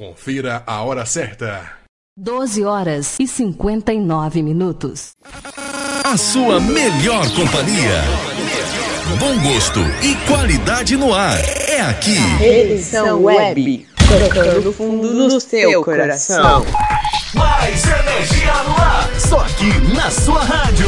Confira a hora certa. 12 horas e 59 minutos. A sua melhor companhia. Bom gosto e qualidade no ar. É aqui. Edição Web. Tocando fundo no seu coração. Mais energia no ar. Só aqui na sua rádio.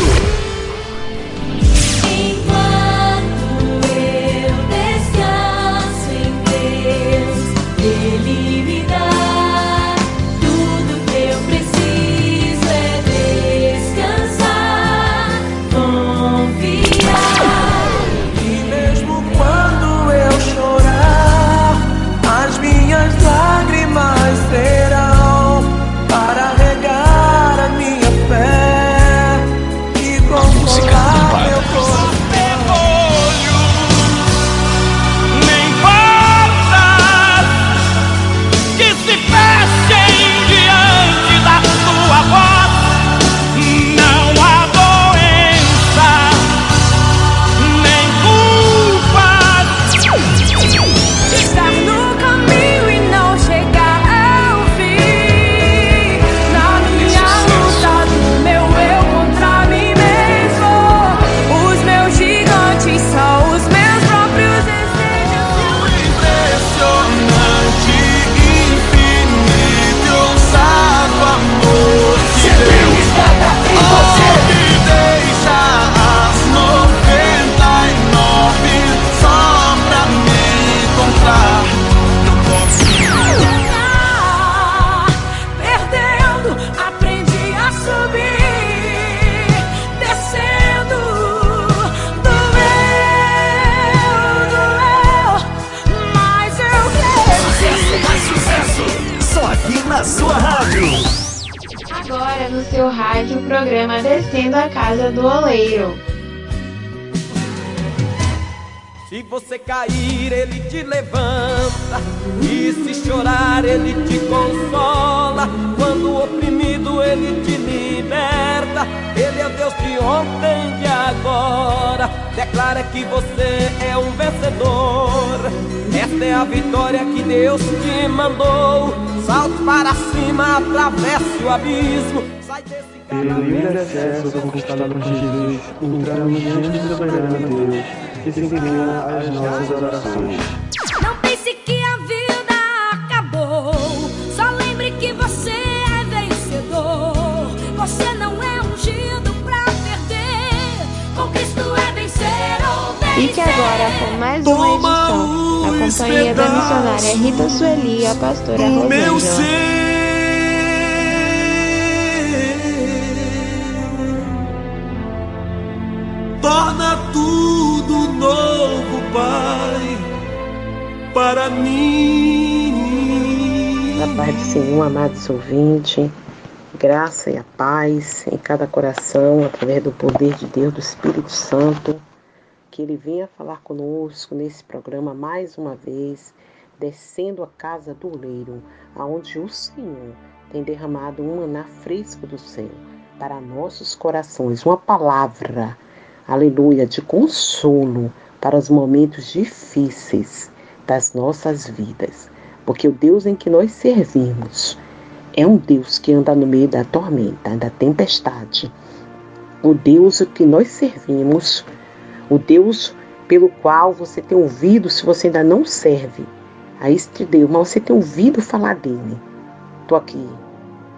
Do Oleiro. Se você cair, ele te levanta. E se chorar, ele te consola. Quando oprimido, ele te liberta. Ele é Deus de ontem e de agora. Declara que você é um vencedor. Esta é a vitória que Deus te mandou. Salte para cima, atravesse o abismo. Ter livre acesso conquistado por Jesus, entramos diante da soberana Deus, que se inclina às nossas orações. Não pense que a vida acabou, só lembre que você é vencedor. Você não é ungido pra perder, com Cristo é vencer ou vencer. Fique agora com mais uma edição, na companhia da missionária Rita Sueli e a pastora Rosângela. Para mim. Da paz do Senhor, amados ouvintes, graça e a paz em cada coração, através do poder de Deus, do Espírito Santo, que Ele venha falar conosco nesse programa mais uma vez, descendo a casa do oleiro, aonde o Senhor tem derramado um maná fresco do céu para nossos corações, uma palavra aleluia, de consolo para os momentos difíceis das nossas vidas. Porque o Deus em que nós servimos é um Deus que anda no meio da tormenta, da tempestade. O Deus que nós servimos, o Deus pelo qual você tem ouvido, se você ainda não serve a este Deus, mas você tem ouvido falar dele. Estou aqui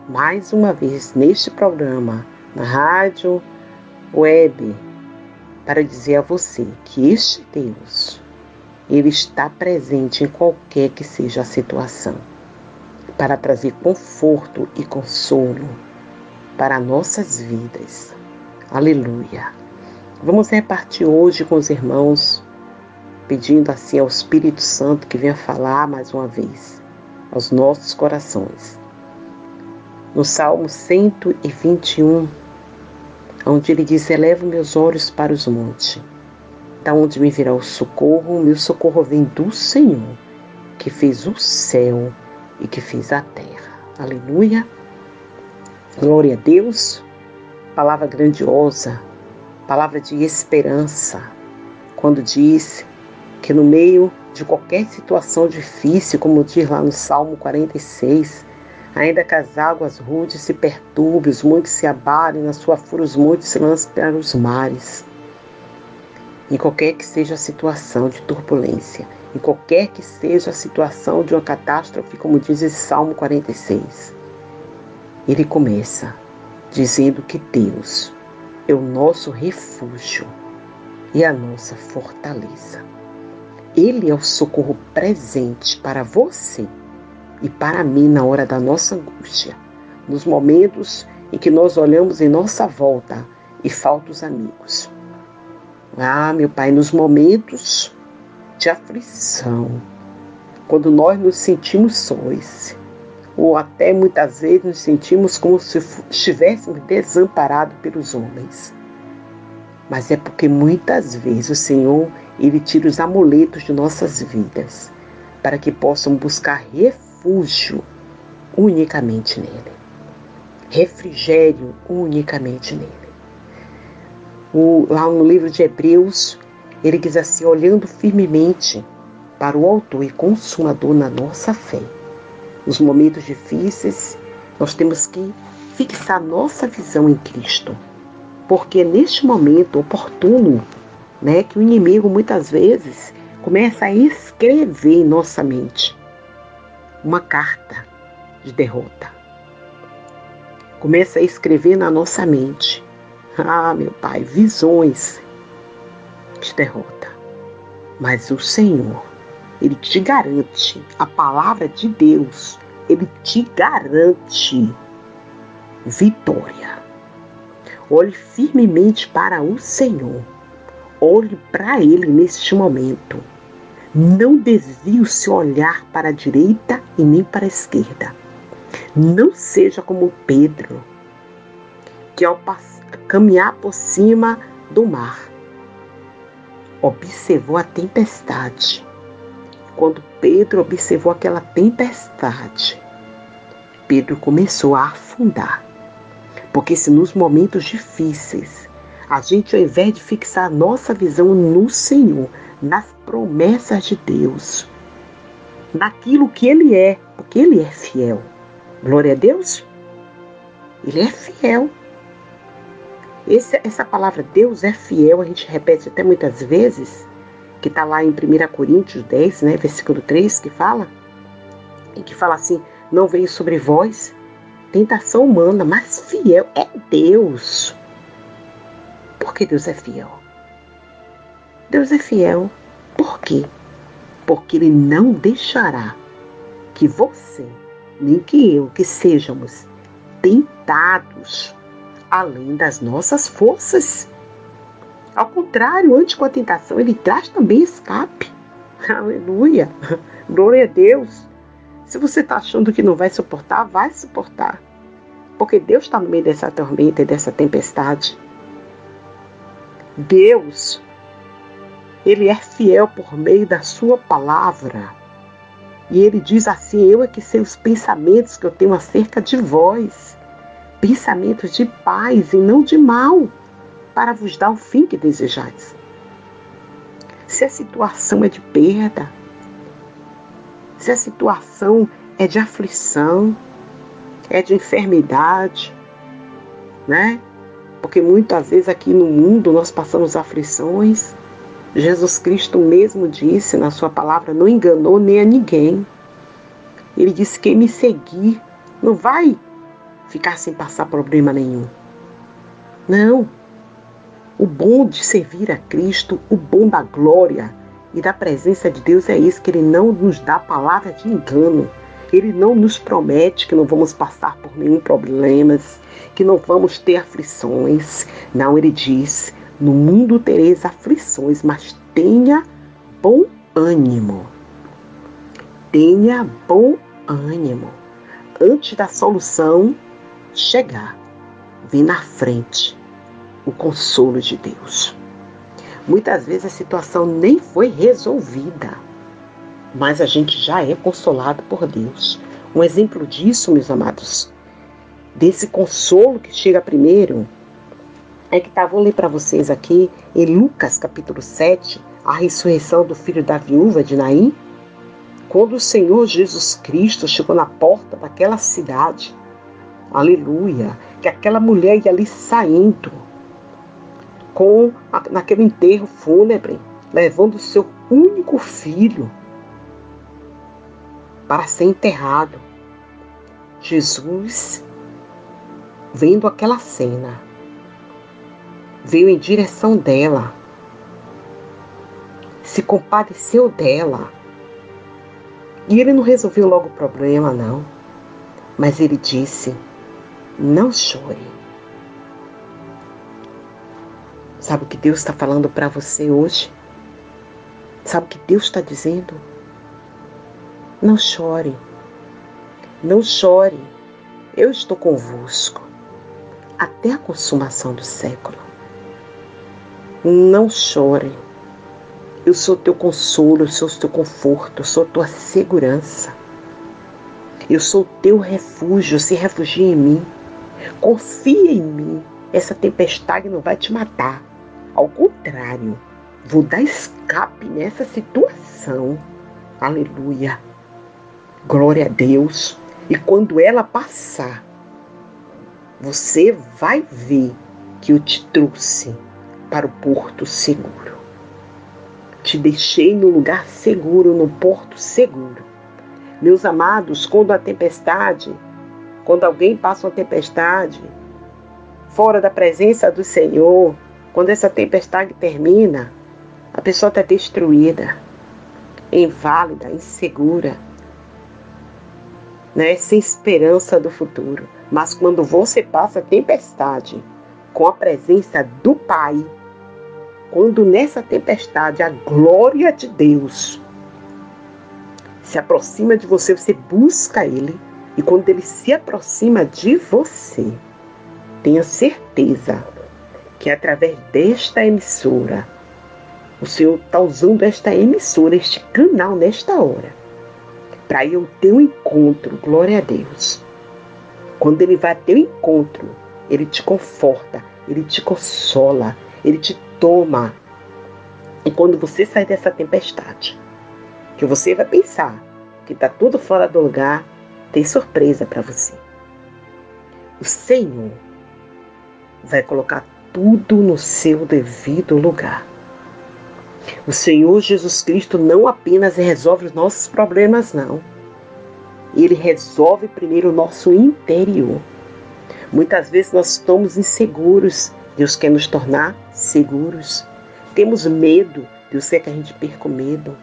mais uma vez neste programa, na rádio web para dizer a você que este Deus, ele está presente em qualquer que seja a situação, para trazer conforto e consolo para nossas vidas. Aleluia. Vamos repartir hoje com os irmãos, pedindo assim ao Espírito Santo que venha falar mais uma vez aos nossos corações. No Salmo 121, onde ele diz: Elevo meus olhos para os montes, da onde me virá o socorro, meu socorro vem do Senhor, que fez o céu e que fez a terra. Aleluia. Glória a Deus. Palavra grandiosa, palavra de esperança, quando diz que no meio de qualquer situação difícil, como diz lá no Salmo 46, ainda que as águas rudes se perturbem, os montes se abalem, na sua fúria os montes se lancem para os mares. Em qualquer que seja a situação de turbulência, em qualquer que seja a situação de uma catástrofe, como diz esse Salmo 46, ele começa dizendo que Deus é o nosso refúgio e a nossa fortaleza. Ele é o socorro presente para você e para mim na hora da nossa angústia, nos momentos em que nós olhamos em nossa volta e faltam os amigos. Ah, meu Pai, nos momentos de aflição, quando nós nos sentimos sóis, ou até muitas vezes nos sentimos como se estivéssemos desamparados pelos homens. Mas é porque muitas vezes o Senhor ele tira os amuletos de nossas vidas para que possam buscar refúgio unicamente nele. Refrigério unicamente nele. O, lá no livro de Hebreus, ele diz assim: olhando firmemente para o Autor e Consumador na nossa fé. Nos momentos difíceis, nós temos que fixar nossa visão em Cristo, porque é neste momento oportuno né, que o inimigo muitas vezes começa a escrever em nossa mente uma carta de derrota. Começa a escrever na nossa mente, ah, meu Pai, visões de derrota. Mas o Senhor, Ele te garante, a palavra de Deus, Ele te garante vitória. Olhe firmemente para o Senhor Olhe para ele neste momento. Não desvie o seu olhar para a direita e nem para a esquerda. Não seja como Pedro, que ao caminhar por cima do mar, observou a tempestade. Quando Pedro observou aquela tempestade, Pedro começou a afundar. Porque se nos momentos difíceis a gente, ao invés de fixar nossa visão no Senhor, nas promessas de Deus, naquilo que Ele é, porque Ele é fiel. Glória a Deus. Ele é fiel. Esse, essa palavra Deus é fiel, a gente repete até muitas vezes, que está lá em 1 Coríntios 10, né, versículo 3, que fala, e que fala assim: não veio sobre vós tentação humana, mas fiel é Deus. Porque Deus é fiel. Deus é fiel. Por quê? Porque Ele não deixará que você, nem que eu, que sejamos tentados além das nossas forças. Ao contrário, antes com a tentação, Ele traz também escape. Aleluia! Glória a Deus! Se você está achando que não vai suportar, vai suportar. Porque Deus está no meio dessa tormenta e dessa tempestade. Deus, Ele é fiel por meio da Sua palavra. E Ele diz assim: Eu é que sei os pensamentos que eu tenho acerca de vós, pensamentos de paz e não de mal, para vos dar o fim que desejais. Se a situação é de perda, se a situação é de aflição, é de enfermidade, né? porque muitas vezes aqui no mundo nós passamos aflições. Jesus Cristo mesmo disse na sua palavra, não enganou nem a ninguém. Ele disse: quem me seguir não vai ficar sem passar problema nenhum. Não. O bom de servir a Cristo, o bom da glória e da presença de Deus é isso, que Ele não nos dá palavra de engano. Ele não nos promete que não vamos passar por nenhum problema, que não vamos ter aflições. Não, ele diz: no mundo tereis aflições, mas tenha bom ânimo. Tenha bom ânimo. Antes da solução chegar, vem na frente o consolo de Deus. Muitas vezes a situação nem foi resolvida, mas a gente já é consolado por Deus. Um exemplo disso, meus amados, desse consolo que chega primeiro, é que tá, vou ler para vocês aqui em Lucas capítulo 7, a ressurreição do filho da viúva de Naim? Quando o Senhor Jesus Cristo chegou na porta daquela cidade, aleluia, que aquela mulher ia ali saindo com naquele enterro fúnebre, levando o seu único filho para ser enterrado. Jesus, vendo aquela cena, veio em direção dela, se compadeceu dela. E ele não resolveu logo o problema, não. Mas ele disse: Não chore. Sabe o que Deus está falando para você hoje? Sabe o que Deus está dizendo? Não chore. Não chore. Eu estou convosco até a consumação do século. Não chore. Eu sou teu consolo, eu sou teu conforto, eu sou tua segurança. Eu sou teu refúgio, se refugie em mim. Confia em mim. Essa tempestade não vai te matar. Ao contrário, vou dar escape nessa situação. Aleluia. Glória a Deus. E quando ela passar, você vai ver que eu te trouxe para o porto seguro. Te deixei no lugar seguro, no porto seguro. Meus amados, quando a tempestade, quando alguém passa uma tempestade, fora da presença do Senhor, quando essa tempestade termina, a pessoa está destruída, inválida, insegura, né? sem esperança do futuro. Mas quando você passa a tempestade com a presença do Pai, quando nessa tempestade a glória de Deus se aproxima de você, você busca Ele, e quando Ele se aproxima de você, tenha certeza que através desta emissora, o Senhor está usando esta emissora, este canal nesta hora, para ir ao teu encontro, glória a Deus. Quando Ele vai ao teu encontro, Ele te conforta, Ele te consola, Ele te toma. E quando você sair dessa tempestade, que você vai pensar que está tudo fora do lugar, tem surpresa para você. O Senhor vai colocar tudo no seu devido lugar. O Senhor Jesus Cristo não apenas resolve os nossos problemas, não. Ele resolve primeiro o nosso interior. Muitas vezes nós estamos inseguros. Deus quer nos tornar seguros. Temos medo. Deus quer que a gente perca o medo.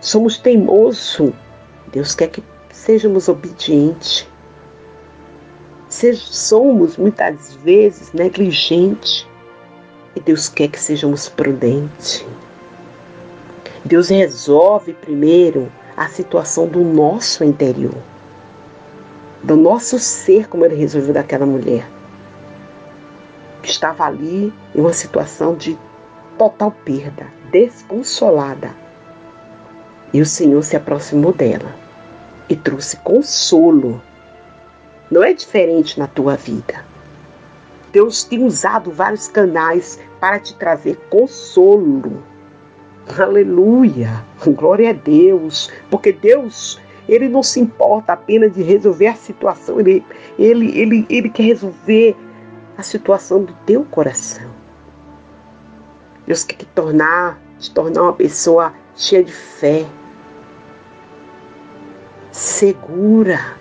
Somos teimosos. Deus quer que sejamos obedientes. Somos muitas vezes negligentes. E Deus quer que sejamos prudentes. Deus resolve primeiro a situação do nosso interior, do nosso ser, como ele resolveu daquela mulher, que estava ali em uma situação de total perda, desconsolada. E o Senhor se aproximou dela e trouxe consolo não é diferente na tua vida. Deus tem usado vários canais para te trazer consolo. Aleluia! Glória a Deus! Porque Deus, Ele não se importa apenas de resolver a situação, Ele, ele, ele, ele quer resolver a situação do teu coração. Deus quer te tornar, te tornar uma pessoa cheia de fé, segura.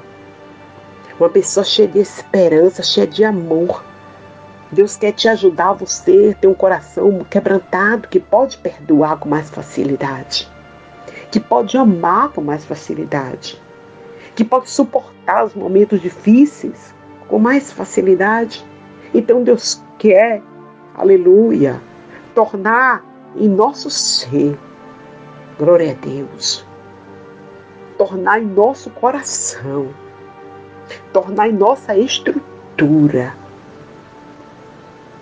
Uma pessoa cheia de esperança, cheia de amor. Deus quer te ajudar você ter um coração quebrantado que pode perdoar com mais facilidade, que pode amar com mais facilidade, que pode suportar os momentos difíceis com mais facilidade. Então Deus quer, aleluia, tornar em nosso ser, glória a Deus, tornar em nosso coração tornar em nossa estrutura,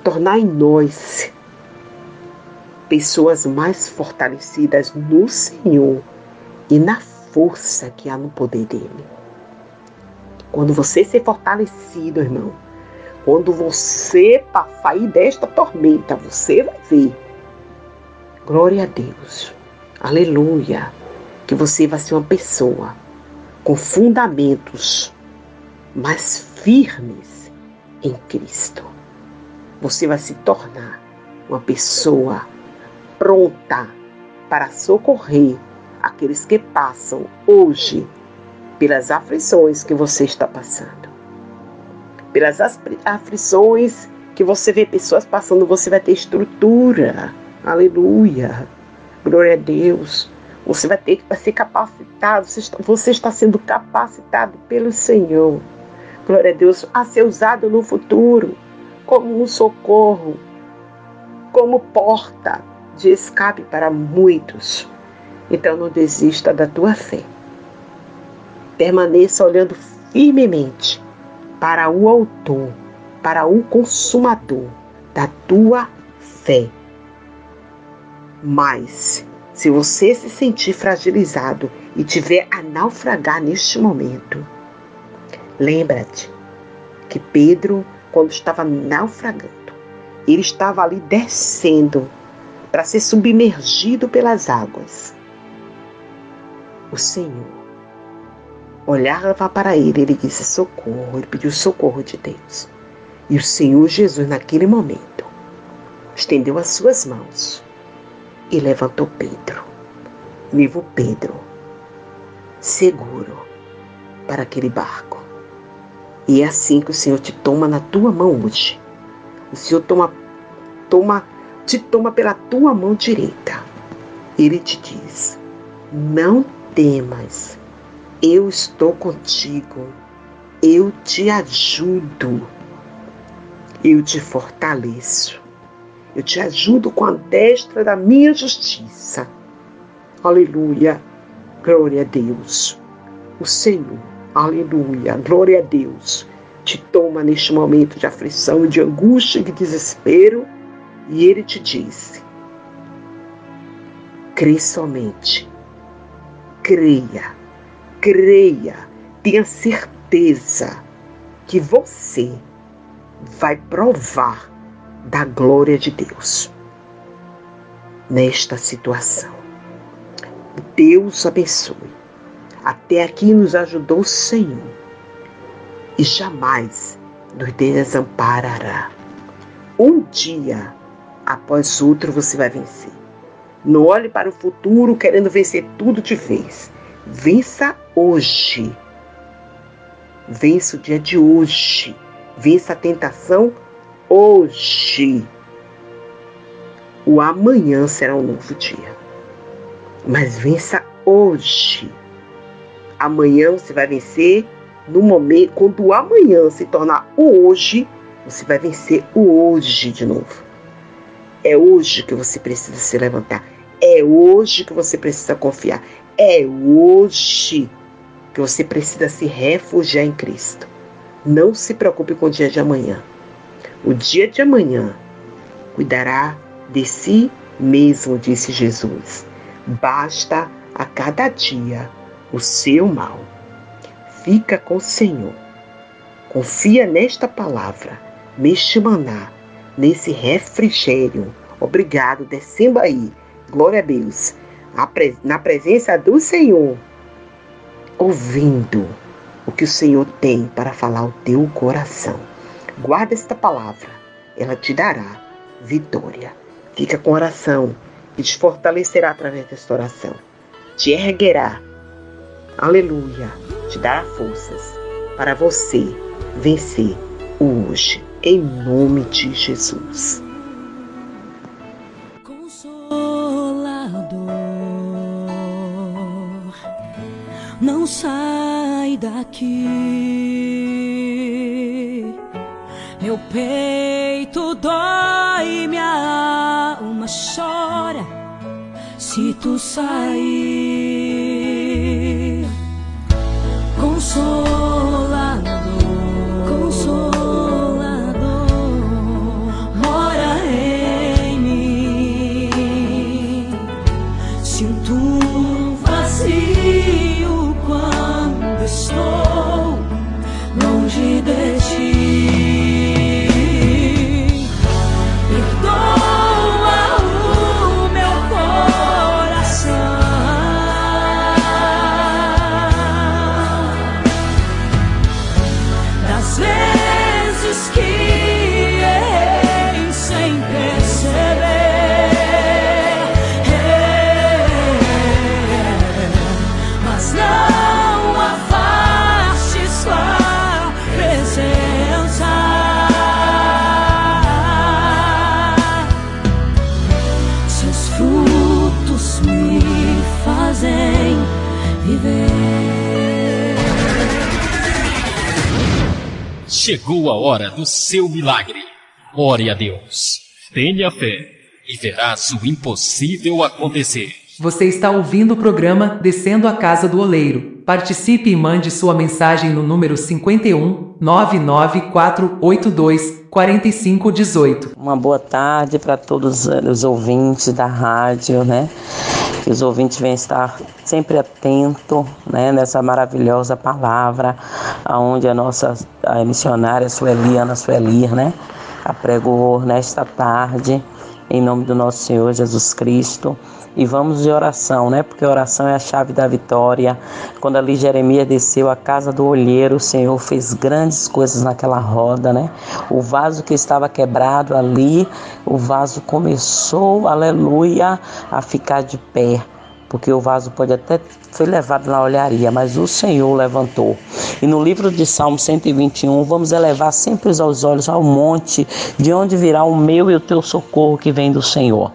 tornar em nós pessoas mais fortalecidas no Senhor e na força que há no poder dele. Quando você ser fortalecido, irmão, quando você sair desta tormenta, você vai ver Glória a Deus. Aleluia. Que você vai ser uma pessoa com fundamentos mais firmes em Cristo. Você vai se tornar uma pessoa pronta para socorrer aqueles que passam hoje pelas aflições que você está passando. Pelas aflições que você vê pessoas passando, você vai ter estrutura. Aleluia. Glória a Deus. Você vai ter que ser capacitado. Você está, você está sendo capacitado pelo Senhor. Glória a Deus. A ser usado no futuro como um socorro, como porta de escape para muitos. Então não desista da tua fé. Permaneça olhando firmemente para o Autor, para o Consumador da tua fé. Mas, se você se sentir fragilizado e tiver a naufragar neste momento, lembra-te que Pedro, quando estava naufragando, ele estava ali descendo para ser submergido pelas águas. O Senhor olhava para ele, ele disse socorro, ele pediu socorro de Deus. E o Senhor Jesus, naquele momento, estendeu as suas mãos e levantou Pedro, levou Pedro seguro para aquele barco. E é assim que o Senhor te toma na tua mão hoje. O Senhor toma, toma, te toma pela tua mão direita. Ele te diz: Não temas, eu estou contigo, eu te ajudo, eu te fortaleço, eu te ajudo com a destra da minha justiça. Aleluia, glória a Deus. O Senhor, aleluia, glória a Deus, te toma neste momento de aflição, de angústia e de desespero, e Ele te diz: crê somente. Creia, creia, tenha certeza que você vai provar da glória de Deus nesta situação. Deus abençoe. Até aqui nos ajudou o Senhor e jamais nos desamparará. Um dia após outro você vai vencer. Não olhe para o futuro querendo vencer tudo de vez. Vença hoje. Vença o dia de hoje. Vença a tentação hoje. O amanhã será um novo dia. Mas vença hoje. Amanhã você vai vencer no momento, quando o amanhã se tornar o hoje, você vai vencer o hoje de novo. É hoje que você precisa se levantar. É hoje que você precisa confiar. É hoje que você precisa se refugiar em Cristo. Não se preocupe com o dia de amanhã. O dia de amanhã cuidará de si mesmo, disse Jesus. Basta a cada dia o seu mal. Fica com o Senhor. Confia nesta palavra, neste maná, nesse refrigério. Obrigado, descendo aí glória a Deus, na presença do Senhor, ouvindo o que o Senhor tem para falar ao teu coração. Guarda esta palavra, ela te dará vitória. Fica com oração e te fortalecerá através desta oração. Te erguerá, aleluia, te dará forças para você vencer hoje, em nome de Jesus. não sai daqui. Meu peito dói, minha alma chora se tu sair. Consola Chegou a hora do seu milagre. Ore a Deus. Tenha fé e verás o impossível acontecer. Você está ouvindo o programa Descendo a Casa do Oleiro. Participe e mande sua mensagem no número 51 99482 4518. Uma boa tarde para todos os ouvintes da rádio, né? Que os ouvintes venham estar sempre atentos né, nessa maravilhosa palavra, aonde a nossa a missionária Sueli, Ana Sueli, né, apregou nesta tarde, em nome do nosso Senhor Jesus Cristo e vamos de oração, né? Porque oração é a chave da vitória. Quando ali Jeremias desceu à casa do olheiro, o Senhor fez grandes coisas naquela roda, né? O vaso que estava quebrado ali, o vaso começou, aleluia, a ficar de pé porque o vaso pode até foi levado na olharia, mas o Senhor levantou. E no livro de Salmo 121, vamos elevar sempre os olhos ao monte, de onde virá o meu e o teu socorro que vem do Senhor.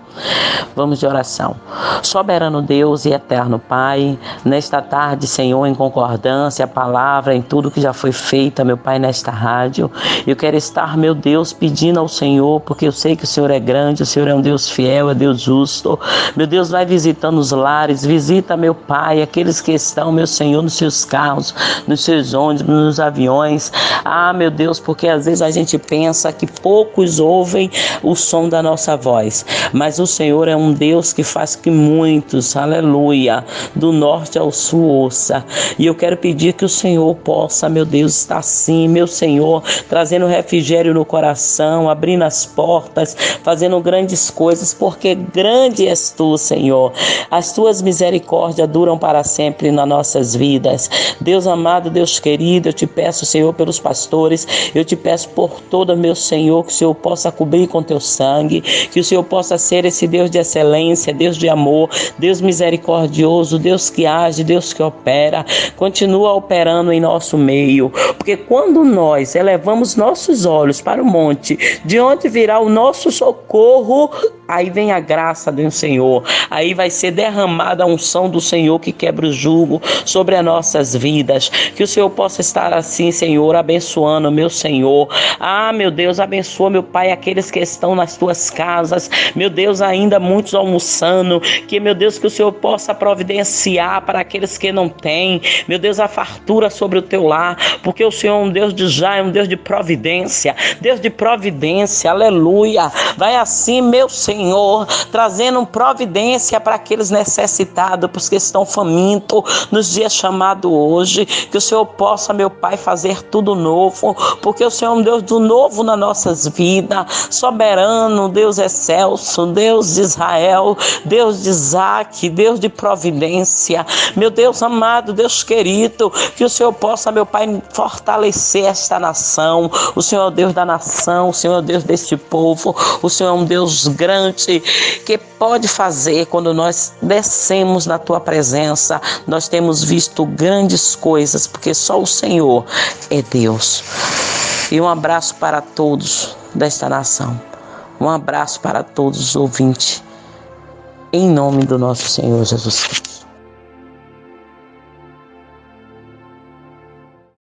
Vamos de oração. Soberano Deus e eterno Pai, nesta tarde, Senhor, em concordância, a palavra, em tudo que já foi feita, meu Pai, nesta rádio, eu quero estar, meu Deus, pedindo ao Senhor, porque eu sei que o Senhor é grande, o Senhor é um Deus fiel, é Deus justo. Meu Deus, vai visitando os lares, visita, meu Pai, aqueles que estão, meu Senhor, nos seus carros, nos seus ônibus, nos aviões. Ah, meu Deus, porque às vezes a gente pensa que poucos ouvem o som da nossa voz, mas o Senhor é um Deus que faz que muitos, aleluia, do norte ao sul ouça. E eu quero pedir que o Senhor possa, meu Deus, estar assim, meu Senhor, trazendo refrigério no coração, abrindo as portas, fazendo grandes coisas, porque grande és tu, Senhor. As tuas misericórdias duram para sempre nas nossas vidas. Deus amado, Deus querido, eu te peço, Senhor, pelos pastores, eu te peço por todo meu Senhor, que o Senhor possa cobrir com teu sangue, que o Senhor possa ser esse Deus de excelência, Deus de amor, Deus misericordioso, Deus que age, Deus que opera, continua operando em nosso meio, porque quando nós elevamos nossos olhos para o monte, de onde virá o nosso socorro, aí vem a graça do Senhor, aí vai ser derramada a unção do Senhor que quebra o jugo sobre as nossas vidas, que o Senhor possa estar assim, Senhor, abençoando, meu Senhor. Ah, meu Deus, abençoa, meu Pai, aqueles que estão nas tuas casas, meu Deus, ainda muitos almoçando, que, meu Deus, que o Senhor possa providenciar para aqueles que não têm, meu Deus, a fartura sobre o teu lar, porque o Senhor é um Deus de já, é um Deus de providência, Deus de providência, aleluia. Vai assim, meu Senhor, trazendo providência para aqueles necessitados, para os que estão famintos nos dias chamados hoje, que o Senhor possa, meu Pai, fazer tudo novo, porque o Senhor é um Deus do novo nas nossas vidas, soberano, Deus excelso, Deus de Israel, Deus de Isaac, Deus de providência, meu Deus amado, Deus querido, que o Senhor possa, meu Pai, fortalecer esta nação. O Senhor é o Deus da nação, o Senhor é o Deus deste povo, o Senhor é um Deus grande que pode fazer quando nós descemos na tua presença. Nós temos visto grandes coisas, porque só o Senhor é Deus. E um abraço para todos desta nação. Um abraço para todos os ouvintes. Em nome do nosso Senhor Jesus Cristo.